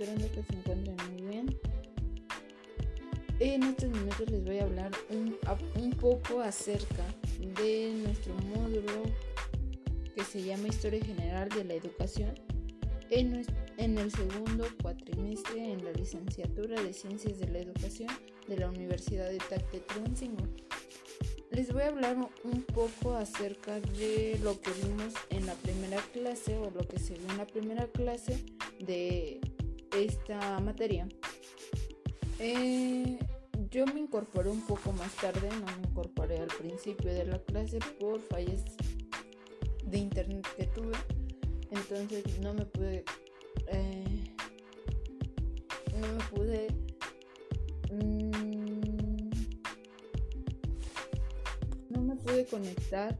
esperando que se encuentren muy bien. En estos minutos les voy a hablar un, un poco acerca de nuestro módulo que se llama Historia General de la Educación en, en el segundo cuatrimestre en la licenciatura de Ciencias de la Educación de la Universidad de Tactetroncingo. Les voy a hablar un poco acerca de lo que vimos en la primera clase o lo que se vio en la primera clase de esta materia. Eh, yo me incorporé un poco más tarde, no me incorporé al principio de la clase por fallas de internet que tuve. Entonces no me pude... Eh, no me pude... Mm, no me pude conectar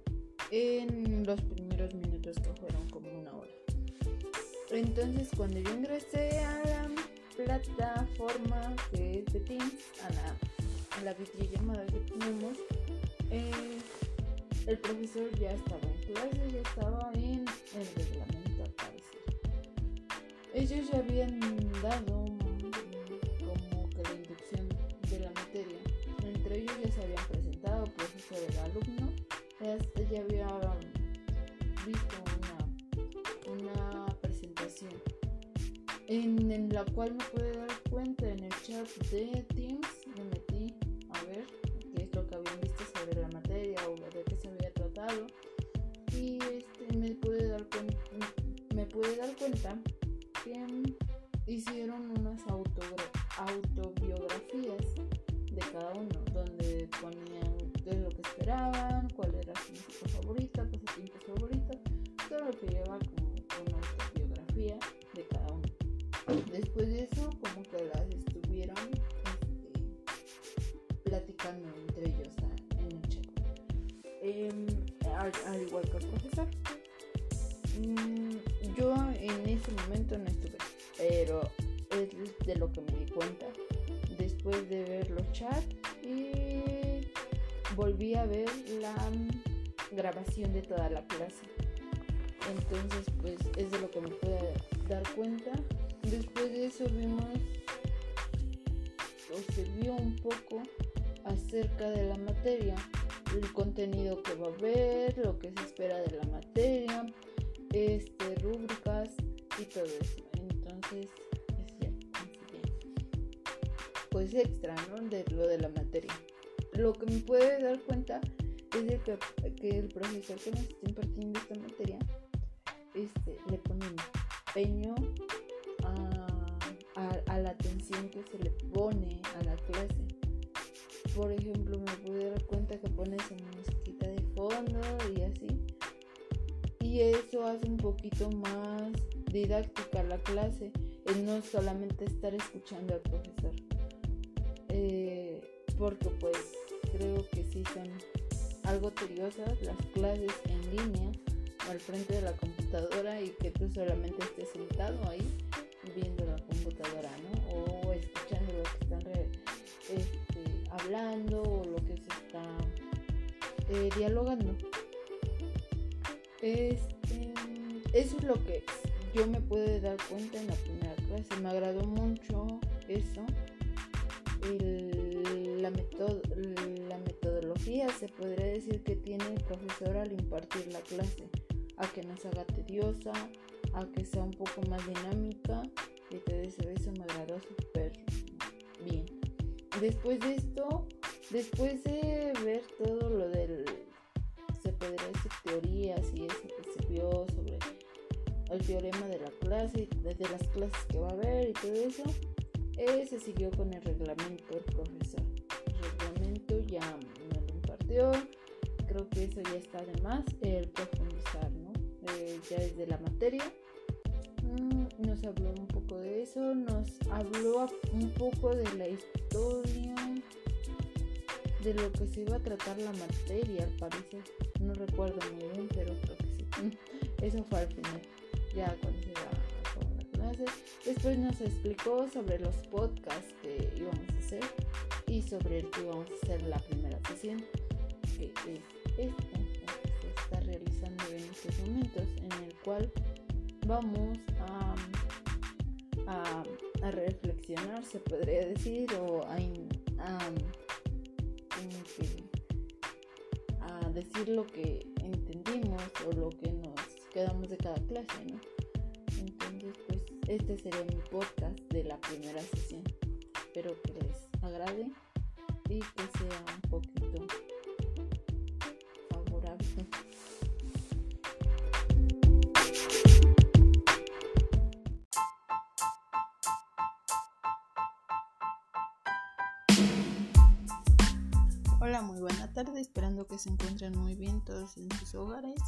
en los primeros minutos que fueron como. Entonces cuando yo ingresé a la plataforma que es de Teams, a la, a la videollamada que tenemos, eh, el profesor ya estaba en clase, ya estaba en el reglamento. Ellos ya habían dado como que la inducción de la materia. Entre ellos ya se habían presentado, el profesor era alumno, ya, ya había en, la cual me pude dar cuenta en el chat de Teams, me metí a ver qué es lo que habían visto sobre la materia o de qué se había tratado. Y este, me pude dar cuenta, me pude dar cuenta que hicieron unas autobiografías de cada uno donde ponían es lo que esperaban, cuál era su música favorita, pasatiempo favorito, todo lo que lleva pero es de lo que me di cuenta después de ver los chats y volví a ver la grabación de toda la clase. Entonces, pues es de lo que me pude dar cuenta Después de eso vimos o se vio un poco acerca de la materia, el contenido que va a haber, lo que se espera de la materia, este, rúbricas y todo eso. Entonces, pues extra, ¿no? De lo de la materia. Lo que me puede dar cuenta es de que, el profesor que nos está impartiendo esta materia este, le pone empeño a, la atención que se le pone a la clase. Por ejemplo, me pude dar cuenta que pones una musiquita de fondo y así. Y eso hace un poquito más didáctica la clase, el no solamente estar escuchando al profesor. Eh, porque pues creo que sí son algo tediosas las clases en línea al frente de la computadora y que tú solamente estés sentado ahí viendo la computadora, ¿no? O escuchando lo que están este, hablando o lo que se está eh, dialogando. Este, eso es lo que yo me pude dar cuenta en la primera clase. Me agradó mucho eso. la, la metodología se podría decir que tiene el profesor al impartir la clase, a que no se haga tediosa, a que sea un poco más dinámica y eso, eso me agradó súper bien. Después de esto, después de ver todo lo del, el teorema de la clase, desde las clases que va a haber y todo eso, eh, se siguió con el reglamento del profesor. El reglamento ya me lo impartió, creo que eso ya está de más, el profundizar, ¿no? Eh, ya desde la materia Mm, nos habló un poco de eso, nos habló un poco de la historia, de lo que se iba a tratar la materia, al parecer. No recuerdo muy bien, pero creo que sí. Eso fue al final, ya cuando se iba a la clase. Después nos explicó sobre los podcasts que íbamos a hacer y sobre el que íbamos a hacer la primera sesión, que es esta, que se está realizando en estos momentos, en el cual vamos a, a reflexionar, se podría decir, o a, a decir lo que entendimos o lo que quedamos de cada clase, ¿no? Entonces, pues este sería mi podcast de la primera sesión. Espero que les agrade y que sea un poquito favorable. Hola, muy buena tarde, esperando que se encuentren muy bien todos en sus hogares.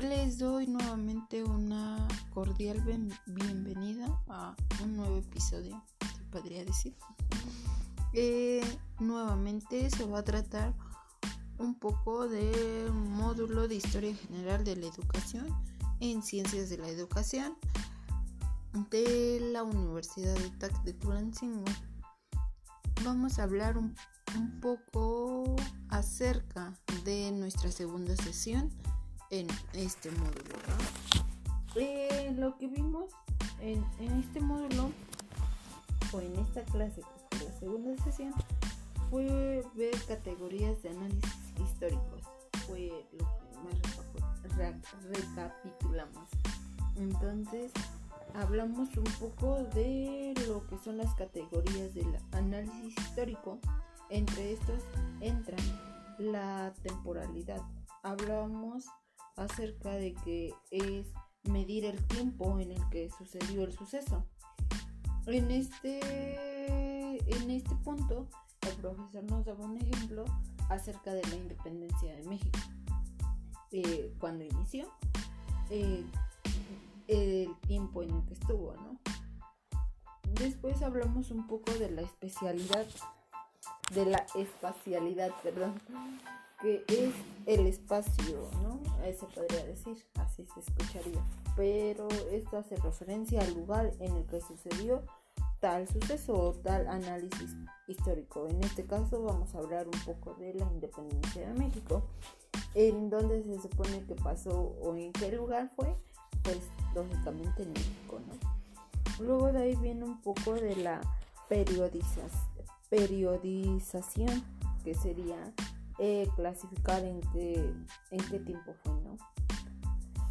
Les doy nuevamente una cordial bienvenida a un nuevo episodio, se podría decir. Eh, nuevamente se va a tratar un poco del módulo de Historia General de la Educación en Ciencias de la Educación de la Universidad de TAC de Tulancingo. Vamos a hablar un, un poco acerca de nuestra segunda sesión en este módulo. Eh, lo que vimos en, este módulo o en esta clase, que la segunda sesión, fue ver categorías de análisis históricos. Fue lo que más recapitulamos. Entonces, hablamos un poco de lo que son las categorías del análisis histórico. Entre estos entran la temporalidad. Hablamos acerca de que es medir el tiempo en el que sucedió el suceso. En este, en este punto, el profesor nos daba un ejemplo acerca de la independencia de México. Eh, cuando inició, eh, el tiempo en el que estuvo, ¿no? Después hablamos un poco de la especialidad, de la espacialidad, perdón, que es el espacio, ¿no? Se podría decir, así se escucharía. Pero esto hace referencia al lugar en el que sucedió tal suceso o tal análisis histórico. En este caso vamos a hablar un poco de la independencia de México, en donde se supone que pasó o en qué lugar fue, pues lógicamente en México, ¿no? Luego de ahí viene un poco de la periodización, que sería eh, clasificar en qué, en qué tiempo fue, ¿no?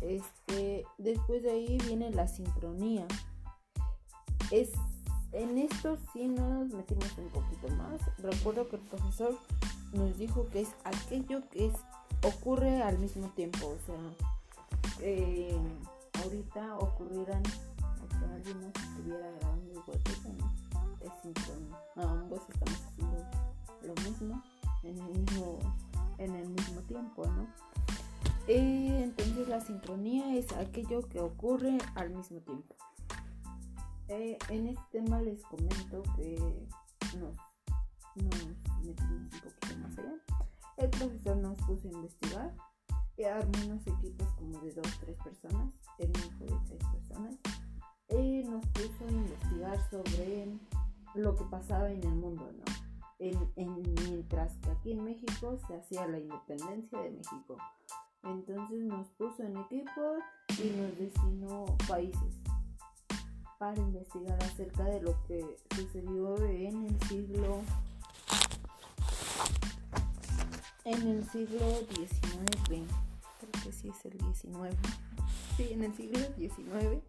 Este, después de ahí viene la sincronía. Es, en esto sí nos metimos un poquito más. Recuerdo que el profesor nos dijo que es aquello que es, ocurre al mismo tiempo. O sea, eh, ahorita ocurrirán, o alguien estuviera grabando igual ¿no? Es sincronía. Ambos estamos haciendo lo mismo en el mismo, en el mismo tiempo, ¿no? Eh, entonces la sincronía es aquello que ocurre al mismo tiempo. Eh, en este tema les comento que nos, metimos un poquito más allá. El profesor nos puso a investigar y armó unos equipos como de dos, tres personas, el hijo de tres personas. Y nos puso a investigar sobre lo que pasaba en el mundo, ¿no? En, mientras que aquí en México se hacía la independencia de México. Entonces nos puso en equipos y nos designó países para investigar acerca de lo que sucedió en el siglo en el siglo XIX creo que sí es el XIX sí en el siglo XIX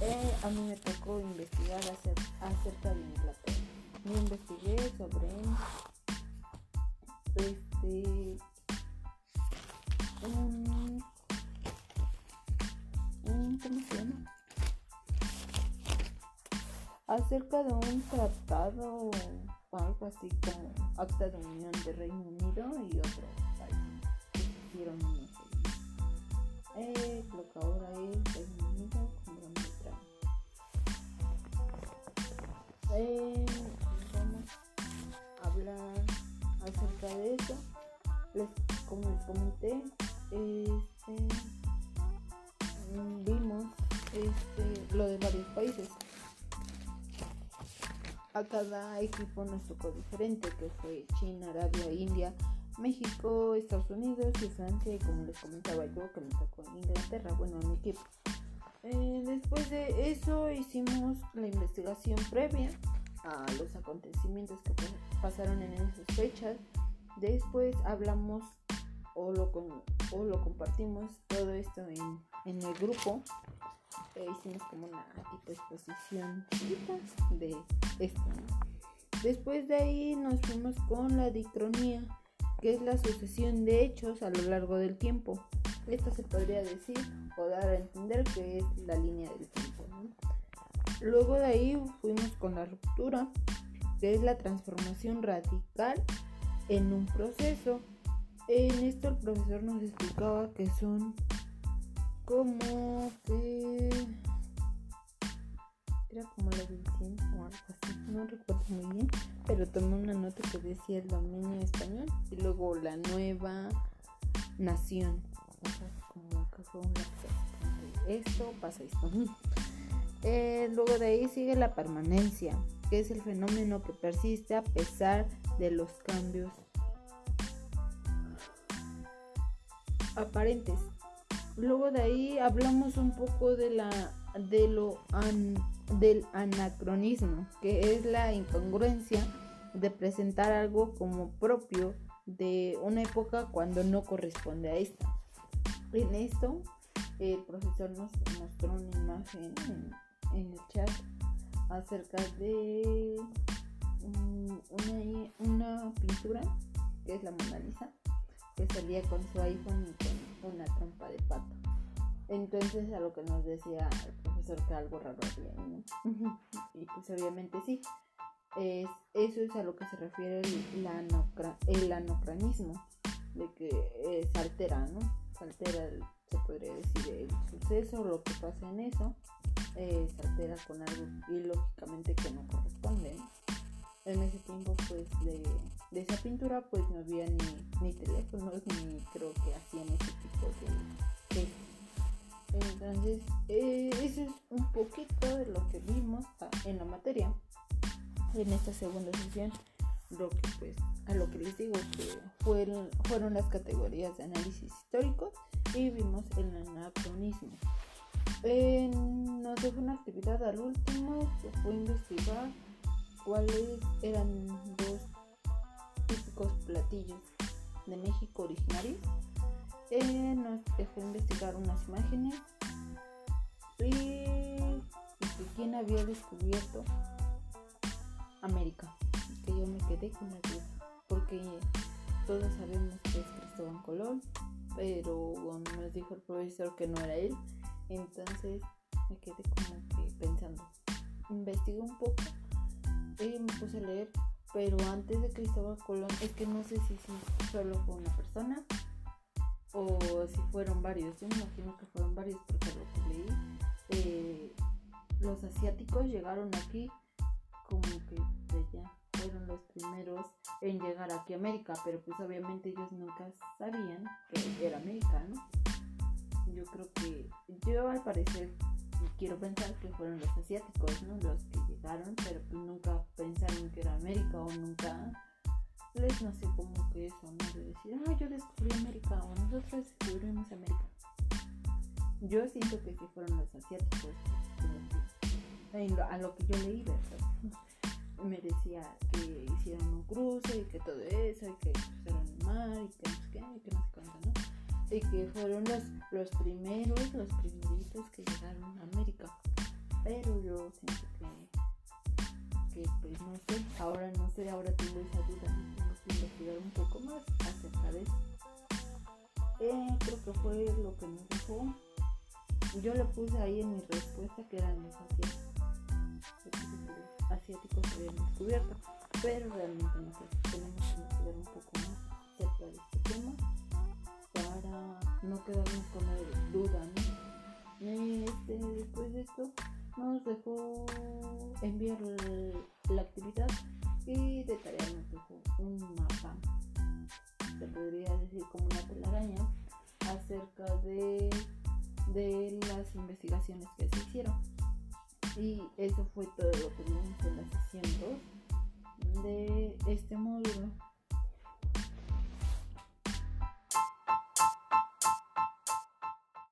eh, a mí me tocó investigar acerca de Inglaterra investigué sobre este un, un ¿cómo se llama? acerca de un tratado o algo así como acta de unión de Reino Unido y otro país hicieron eh, lo que ahora es Reino Unido con Gran Bretaña eh, acerca de eso. Les, como les comenté, este, vimos este, lo de varios países. A cada equipo nos tocó diferente, que fue China, Arabia, India, México, Estados Unidos y Francia. Como les comentaba yo, que me tocó Inglaterra, bueno, mi equipo. Eh, después de eso hicimos la investigación previa a los acontecimientos que pasaron en esas fechas. Después hablamos o lo, o lo compartimos todo esto en, en el grupo. E hicimos como una tipo exposición de esto. Después de ahí nos fuimos con la dicronía, que es la sucesión de hechos a lo largo del tiempo. Esto se podría decir o dar a entender que es la línea del tiempo. Luego de ahí fuimos con la ruptura, que es la transformación radical en un proceso. En esto el profesor nos explicaba que son como que era como la división o algo así, no recuerdo muy bien, pero tomé una nota que decía el dominio español y luego la nueva nación. O sea, como que fue una esto pasa esto. Eh, luego de ahí sigue la permanencia, que es el fenómeno que persiste a pesar de los cambios aparentes. Luego de ahí hablamos un poco de la de lo del anacronismo, que es la incongruencia de presentar algo como propio de una época cuando no corresponde a esta. En esto, el profesor nos mostró una imagen en, el chat acerca de una, una, pintura que es la Mona Lisa, que salía con su iPhone y con una trompa de pato. Entonces a lo que nos decía el profesor que algo raro había, y pues obviamente sí. Es, eso es a lo que se refiere el, el anocranismo, de que eh, se altera, ¿no? Se altera, se podría decir, el suceso, lo que pasa en eso, eh, con algo y que no corresponde. En ese tiempo, pues, de, de, esa pintura, pues no había ni, ni teléfonos, ni creo que hacían ese tipo de, de entonces, eh, eso es un poquito de lo que vimos en la materia en esta segunda sesión. Lo que, pues, a lo que les digo que fueron, fueron las categorías de análisis histórico y vimos el anacronismo. Nos dejó una actividad al último que fue investigar cuáles eran dos típicos platillos de México originarios eh, nos dejó investigar unas imágenes y, quién había descubierto América. Que yo me quedé con la duda, porque todos sabemos que es Cristóbal Colón, pero nos dijo el profesor que no era él, entonces me quedé como que pensando. Investigué un poco y me puse a leer, pero antes de Cristóbal Colón, es que no sé si, si solo fue una persona o si fueron varios. Yo me imagino que fueron varios porque lo que leí, eh, los asiáticos llegaron aquí como que ya fueron los primeros en llegar aquí a América, pero pues obviamente ellos nunca sabían que era América, ¿no? Yo creo que yo al parecer quiero pensar que fueron los asiáticos, ¿no? Los que llegaron, pero pues nunca pensaron que era América o nunca les sé cómo que eso, ¿no? De decir, ah, yo descubrí América o nosotros descubrimos América. Yo siento que sí fueron los asiáticos, a lo que yo leí, ¿verdad? Me decía que hicieron un cruce y que todo eso, y que cruzaron el mar, y que no sé qué, y que no sé cuánto, ¿no? Y que fueron los, los primeros, los primeritos que llegaron a América. Pero yo siento que, que pues no sé, ahora no sé, ahora tengo esa duda investigar un poco más acerca de eso. Eh, creo que fue lo que nos dijo. Yo le puse ahí en mi respuesta que eran los asiáticos. Asiáticos se habían descubierto, pero realmente no sé. Tenemos que investigar un poco más acerca de este tema no quedarnos con la duda. ¿no? Este, después de esto nos dejó enviar la actividad y de tarea nos dejó un mapa, se podría decir como una telaraña, acerca de, de las investigaciones que se hicieron. Y eso fue todo lo que vimos en la sesión 2 de este módulo.